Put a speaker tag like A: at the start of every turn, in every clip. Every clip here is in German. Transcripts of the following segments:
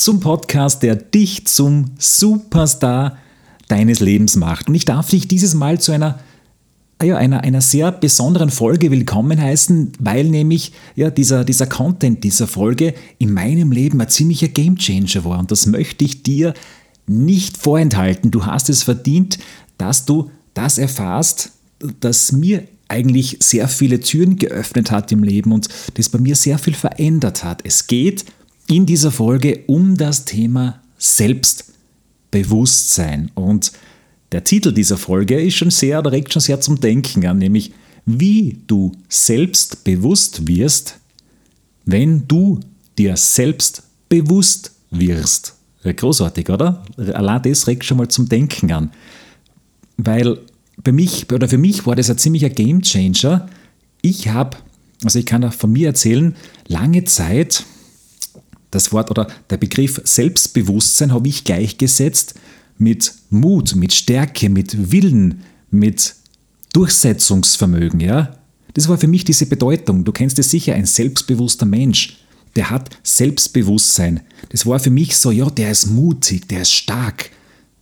A: zum Podcast, der dich zum Superstar deines Lebens macht. Und ich darf dich dieses Mal zu einer, ja, einer, einer sehr besonderen Folge willkommen heißen, weil nämlich ja, dieser, dieser Content dieser Folge in meinem Leben ein ziemlicher Gamechanger war. Und das möchte ich dir nicht vorenthalten. Du hast es verdient, dass du das erfahrst, dass mir eigentlich sehr viele Türen geöffnet hat im Leben und das bei mir sehr viel verändert hat. Es geht in dieser Folge um das Thema Selbstbewusstsein. Und der Titel dieser Folge ist schon sehr, oder regt schon sehr zum Denken an, nämlich wie du selbstbewusst wirst, wenn du dir selbst bewusst wirst. Großartig, oder? Allein das regt schon mal zum Denken an. Weil bei mich, oder für mich war das ein ziemlicher Gamechanger. Ich habe, also ich kann auch von mir erzählen, lange Zeit, das Wort oder der Begriff Selbstbewusstsein habe ich gleichgesetzt mit Mut, mit Stärke, mit Willen, mit Durchsetzungsvermögen. Ja? Das war für mich diese Bedeutung. Du kennst es sicher, ein selbstbewusster Mensch, der hat Selbstbewusstsein. Das war für mich so, ja, der ist mutig, der ist stark,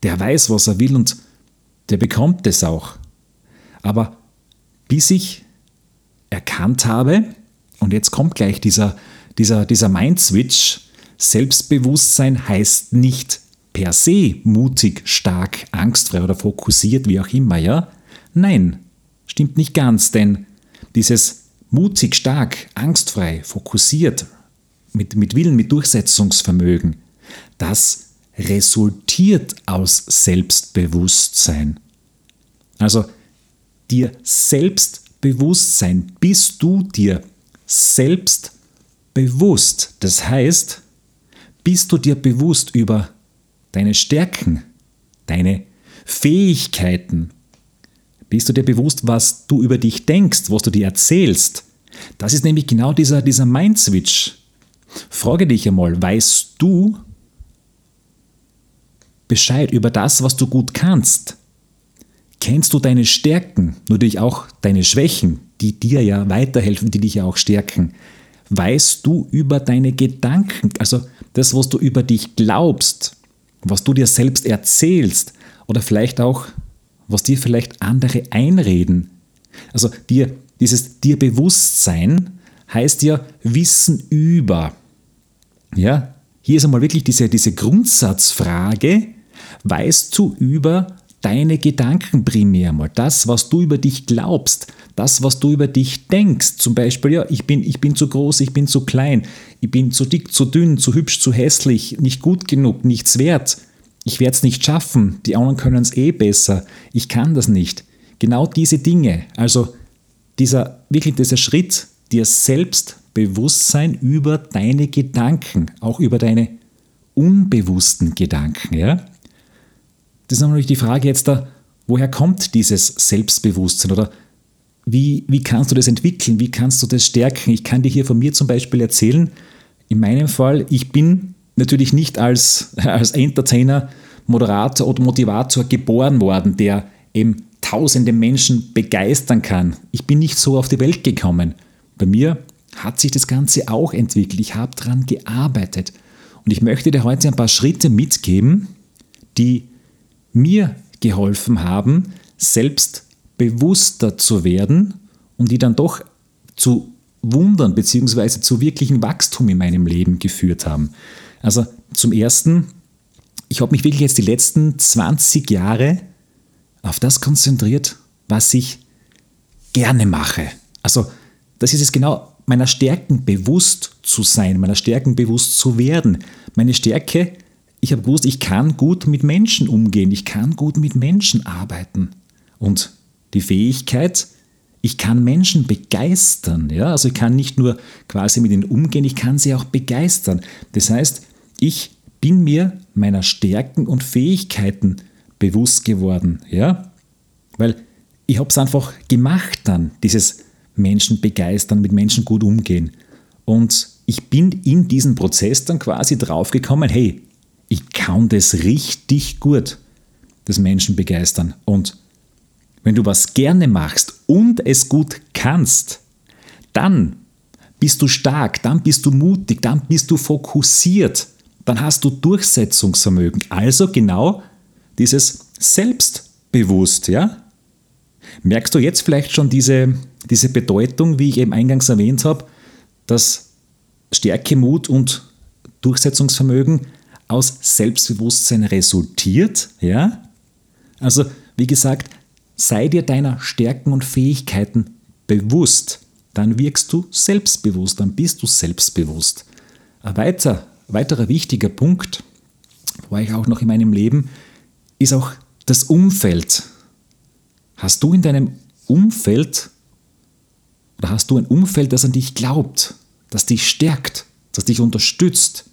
A: der weiß, was er will und der bekommt es auch. Aber bis ich erkannt habe, und jetzt kommt gleich dieser dieser, dieser Mind-Switch, Selbstbewusstsein heißt nicht per se mutig, stark, angstfrei oder fokussiert, wie auch immer, ja? Nein, stimmt nicht ganz, denn dieses mutig, stark, angstfrei, fokussiert, mit, mit Willen, mit Durchsetzungsvermögen, das resultiert aus Selbstbewusstsein. Also dir Selbstbewusstsein, bist du dir selbst bewusst. Das heißt, bist du dir bewusst über deine Stärken, deine Fähigkeiten? Bist du dir bewusst, was du über dich denkst, was du dir erzählst? Das ist nämlich genau dieser, dieser Mind-Switch. Frage dich einmal, weißt du Bescheid über das, was du gut kannst? Kennst du deine Stärken, natürlich auch deine Schwächen, die dir ja weiterhelfen, die dich ja auch stärken? Weißt du über deine Gedanken, also das, was du über dich glaubst, was du dir selbst erzählst oder vielleicht auch, was dir vielleicht andere einreden. Also dir, dieses dir Bewusstsein heißt ja Wissen über. Ja, hier ist einmal wirklich diese, diese Grundsatzfrage, weißt du über deine Gedanken primär mal, das, was du über dich glaubst, das, was du über dich denkst. Zum Beispiel, ja, ich bin, ich bin zu groß, ich bin zu klein, ich bin zu dick, zu dünn, zu hübsch, zu hässlich, nicht gut genug, nichts wert. Ich werde es nicht schaffen, die anderen können es eh besser, ich kann das nicht. Genau diese Dinge, also dieser, wirklich dieser Schritt, dir Selbstbewusstsein über deine Gedanken, auch über deine unbewussten Gedanken, ja, das ist natürlich die Frage jetzt da, woher kommt dieses Selbstbewusstsein oder wie, wie kannst du das entwickeln, wie kannst du das stärken? Ich kann dir hier von mir zum Beispiel erzählen, in meinem Fall, ich bin natürlich nicht als, als Entertainer, Moderator oder Motivator geboren worden, der eben tausende Menschen begeistern kann. Ich bin nicht so auf die Welt gekommen. Bei mir hat sich das Ganze auch entwickelt. Ich habe daran gearbeitet. Und ich möchte dir heute ein paar Schritte mitgeben, die mir geholfen haben, selbstbewusster zu werden und die dann doch zu Wundern bzw. zu wirklichen Wachstum in meinem Leben geführt haben. Also zum Ersten, ich habe mich wirklich jetzt die letzten 20 Jahre auf das konzentriert, was ich gerne mache. Also das ist es genau, meiner Stärken bewusst zu sein, meiner Stärken bewusst zu werden. Meine Stärke ich habe gewusst, ich kann gut mit Menschen umgehen, ich kann gut mit Menschen arbeiten. Und die Fähigkeit, ich kann Menschen begeistern. Ja? Also ich kann nicht nur quasi mit ihnen umgehen, ich kann sie auch begeistern. Das heißt, ich bin mir meiner Stärken und Fähigkeiten bewusst geworden. Ja? Weil ich habe es einfach gemacht dann, dieses Menschen begeistern, mit Menschen gut umgehen. Und ich bin in diesen Prozess dann quasi draufgekommen, hey, ich kann das richtig gut, das Menschen begeistern. Und wenn du was gerne machst und es gut kannst, dann bist du stark, dann bist du mutig, dann bist du fokussiert, dann hast du Durchsetzungsvermögen. Also genau dieses Selbstbewusst, ja? Merkst du jetzt vielleicht schon diese, diese Bedeutung, wie ich eben eingangs erwähnt habe, dass Stärke, Mut und Durchsetzungsvermögen aus Selbstbewusstsein resultiert, ja? Also, wie gesagt, sei dir deiner Stärken und Fähigkeiten bewusst. Dann wirkst du selbstbewusst, dann bist du selbstbewusst. Ein weiter, weiterer wichtiger Punkt, war ich auch noch in meinem Leben, ist auch das Umfeld. Hast du in deinem Umfeld oder hast du ein Umfeld, das an dich glaubt, das dich stärkt, das dich unterstützt?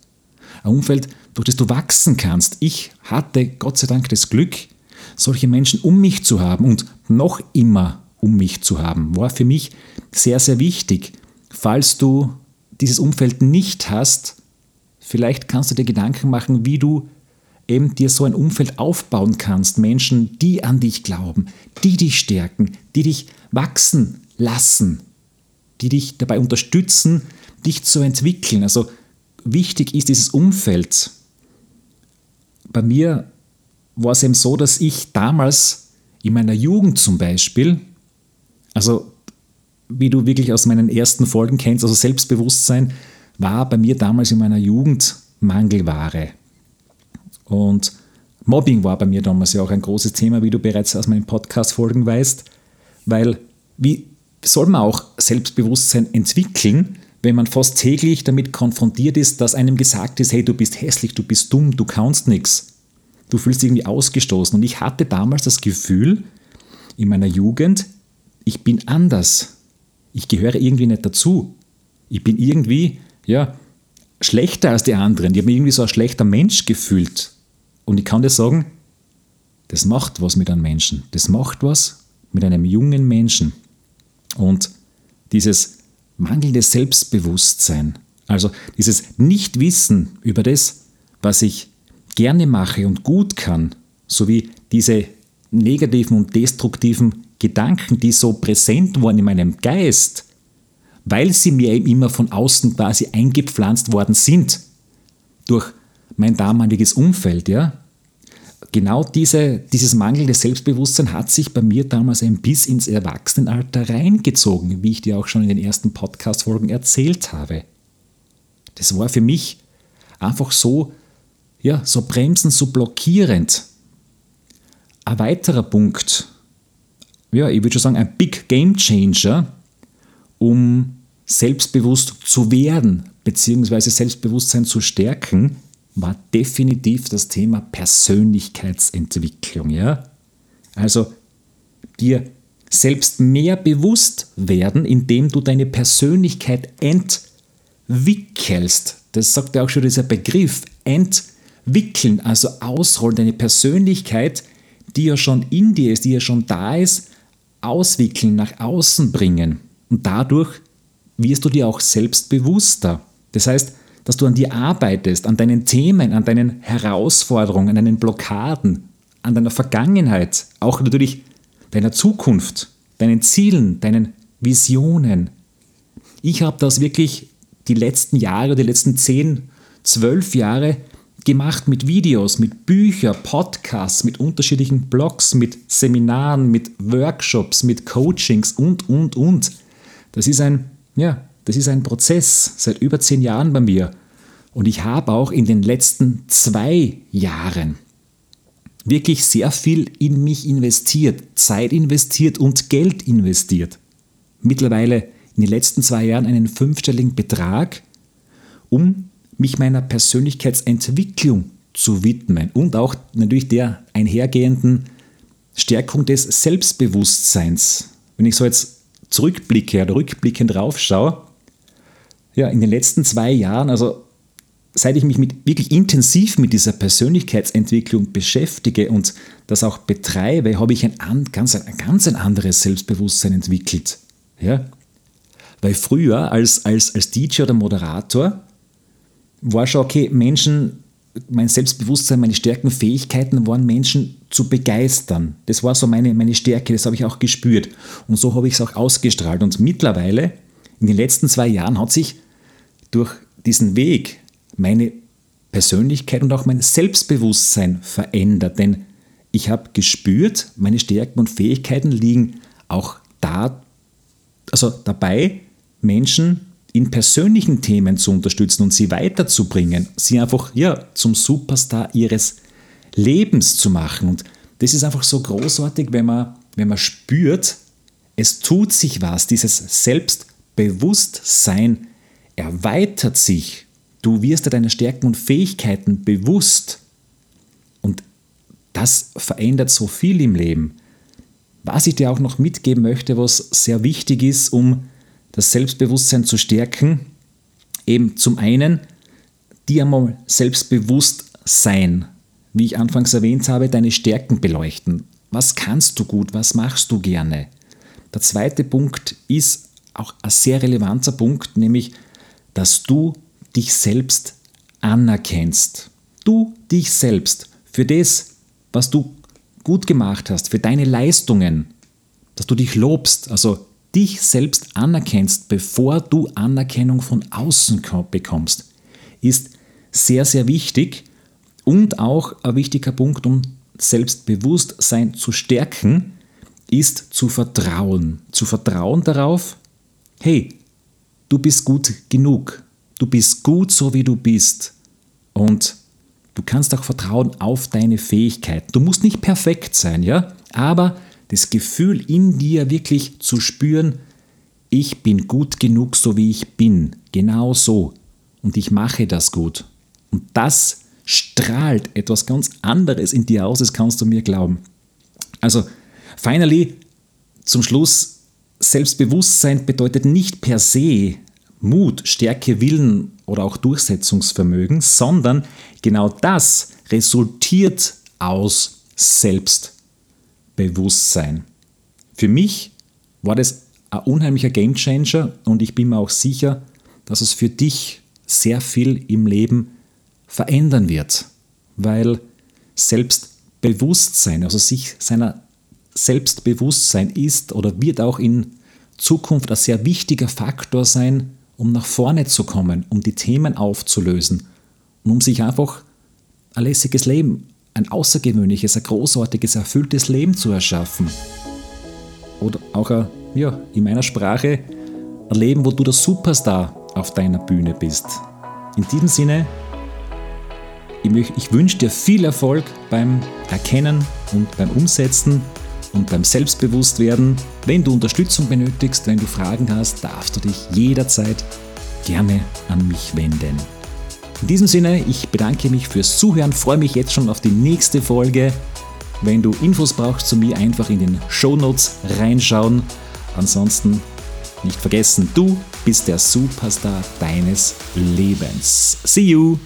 A: Ein Umfeld, durch das du wachsen kannst. Ich hatte Gott sei Dank das Glück, solche Menschen um mich zu haben und noch immer um mich zu haben, war für mich sehr, sehr wichtig. Falls du dieses Umfeld nicht hast, vielleicht kannst du dir Gedanken machen, wie du eben dir so ein Umfeld aufbauen kannst. Menschen, die an dich glauben, die dich stärken, die dich wachsen lassen, die dich dabei unterstützen, dich zu entwickeln. Also wichtig ist dieses Umfeld. Bei mir war es eben so, dass ich damals in meiner Jugend zum Beispiel, also wie du wirklich aus meinen ersten Folgen kennst, also Selbstbewusstsein war bei mir damals in meiner Jugend Mangelware. Und Mobbing war bei mir damals ja auch ein großes Thema, wie du bereits aus meinen Podcast-Folgen weißt, weil wie soll man auch Selbstbewusstsein entwickeln, wenn man fast täglich damit konfrontiert ist, dass einem gesagt ist, hey, du bist hässlich, du bist dumm, du kannst nichts. Du fühlst dich irgendwie ausgestoßen. Und ich hatte damals das Gefühl, in meiner Jugend, ich bin anders. Ich gehöre irgendwie nicht dazu. Ich bin irgendwie, ja, schlechter als die anderen. Ich habe mich irgendwie so ein schlechter Mensch gefühlt. Und ich kann dir sagen, das macht was mit einem Menschen. Das macht was mit einem jungen Menschen. Und dieses mangelnde Selbstbewusstsein, also dieses Nichtwissen über das, was ich gerne mache und gut kann, sowie diese negativen und destruktiven Gedanken, die so präsent waren in meinem Geist, weil sie mir eben immer von außen quasi eingepflanzt worden sind durch mein damaliges Umfeld, ja. Genau diese, dieses mangelnde Selbstbewusstsein hat sich bei mir damals ein bis ins Erwachsenenalter reingezogen, wie ich dir auch schon in den ersten Podcast-Folgen erzählt habe. Das war für mich einfach so ja, so bremsend, so blockierend. Ein weiterer Punkt, ja, ich würde schon sagen, ein Big Game Changer, um selbstbewusst zu werden, beziehungsweise Selbstbewusstsein zu stärken, war definitiv das Thema Persönlichkeitsentwicklung. Ja? Also dir selbst mehr bewusst werden, indem du deine Persönlichkeit entwickelst. Das sagt ja auch schon dieser Begriff, entwickeln wickeln, also ausrollen, deine Persönlichkeit, die ja schon in dir ist, die ja schon da ist, auswickeln, nach außen bringen. Und dadurch wirst du dir auch selbstbewusster. Das heißt, dass du an dir arbeitest, an deinen Themen, an deinen Herausforderungen, an deinen Blockaden, an deiner Vergangenheit, auch natürlich deiner Zukunft, deinen Zielen, deinen Visionen. Ich habe das wirklich die letzten Jahre, die letzten zehn, zwölf Jahre gemacht mit Videos, mit Büchern, Podcasts, mit unterschiedlichen Blogs, mit Seminaren, mit Workshops, mit Coachings und, und, und. Das ist ein, ja, das ist ein Prozess seit über zehn Jahren bei mir. Und ich habe auch in den letzten zwei Jahren wirklich sehr viel in mich investiert, Zeit investiert und Geld investiert. Mittlerweile in den letzten zwei Jahren einen fünfstelligen Betrag, um mich meiner Persönlichkeitsentwicklung zu widmen und auch natürlich der einhergehenden Stärkung des Selbstbewusstseins. Wenn ich so jetzt zurückblicke oder rückblickend drauf schaue, ja, in den letzten zwei Jahren, also seit ich mich mit, wirklich intensiv mit dieser Persönlichkeitsentwicklung beschäftige und das auch betreibe, habe ich ein, ganz, ein ganz anderes Selbstbewusstsein entwickelt. Ja? Weil früher als, als, als DJ oder Moderator war schon okay, Menschen, mein Selbstbewusstsein, meine Stärken, Fähigkeiten waren Menschen zu begeistern. Das war so meine, meine Stärke, das habe ich auch gespürt. Und so habe ich es auch ausgestrahlt. Und mittlerweile, in den letzten zwei Jahren, hat sich durch diesen Weg meine Persönlichkeit und auch mein Selbstbewusstsein verändert. Denn ich habe gespürt, meine Stärken und Fähigkeiten liegen auch da, also dabei, Menschen in persönlichen Themen zu unterstützen und sie weiterzubringen, sie einfach ja, zum Superstar ihres Lebens zu machen. Und das ist einfach so großartig, wenn man, wenn man spürt, es tut sich was, dieses Selbstbewusstsein erweitert sich. Du wirst dir deiner Stärken und Fähigkeiten bewusst. Und das verändert so viel im Leben. Was ich dir auch noch mitgeben möchte, was sehr wichtig ist, um das Selbstbewusstsein zu stärken, eben zum einen dir einmal selbstbewusst sein. Wie ich anfangs erwähnt habe, deine Stärken beleuchten. Was kannst du gut? Was machst du gerne? Der zweite Punkt ist auch ein sehr relevanter Punkt, nämlich, dass du dich selbst anerkennst. Du dich selbst für das, was du gut gemacht hast, für deine Leistungen, dass du dich lobst, also dich selbst anerkennst, bevor du Anerkennung von außen bekommst, ist sehr, sehr wichtig und auch ein wichtiger Punkt, um Selbstbewusstsein zu stärken, ist zu vertrauen. Zu vertrauen darauf, hey, du bist gut genug, du bist gut so wie du bist und du kannst auch vertrauen auf deine Fähigkeiten. Du musst nicht perfekt sein, ja, aber das Gefühl in dir wirklich zu spüren, ich bin gut genug, so wie ich bin, genau so. Und ich mache das gut. Und das strahlt etwas ganz anderes in dir aus, das kannst du mir glauben. Also, finally, zum Schluss, Selbstbewusstsein bedeutet nicht per se Mut, Stärke, Willen oder auch Durchsetzungsvermögen, sondern genau das resultiert aus Selbstbewusstsein. Bewusstsein. Für mich war das ein unheimlicher Gamechanger und ich bin mir auch sicher, dass es für dich sehr viel im Leben verändern wird, weil Selbstbewusstsein, also sich seiner Selbstbewusstsein ist oder wird auch in Zukunft ein sehr wichtiger Faktor sein, um nach vorne zu kommen, um die Themen aufzulösen und um sich einfach ein lässiges Leben ein außergewöhnliches, ein großartiges, erfülltes Leben zu erschaffen. Oder auch ein, ja, in meiner Sprache ein Leben, wo du der Superstar auf deiner Bühne bist. In diesem Sinne, ich, ich wünsche dir viel Erfolg beim Erkennen und beim Umsetzen und beim Selbstbewusstwerden. Wenn du Unterstützung benötigst, wenn du Fragen hast, darfst du dich jederzeit gerne an mich wenden. In diesem Sinne, ich bedanke mich fürs Zuhören, freue mich jetzt schon auf die nächste Folge. Wenn du Infos brauchst zu mir, einfach in den Show Notes reinschauen. Ansonsten nicht vergessen, du bist der Superstar deines Lebens. See you!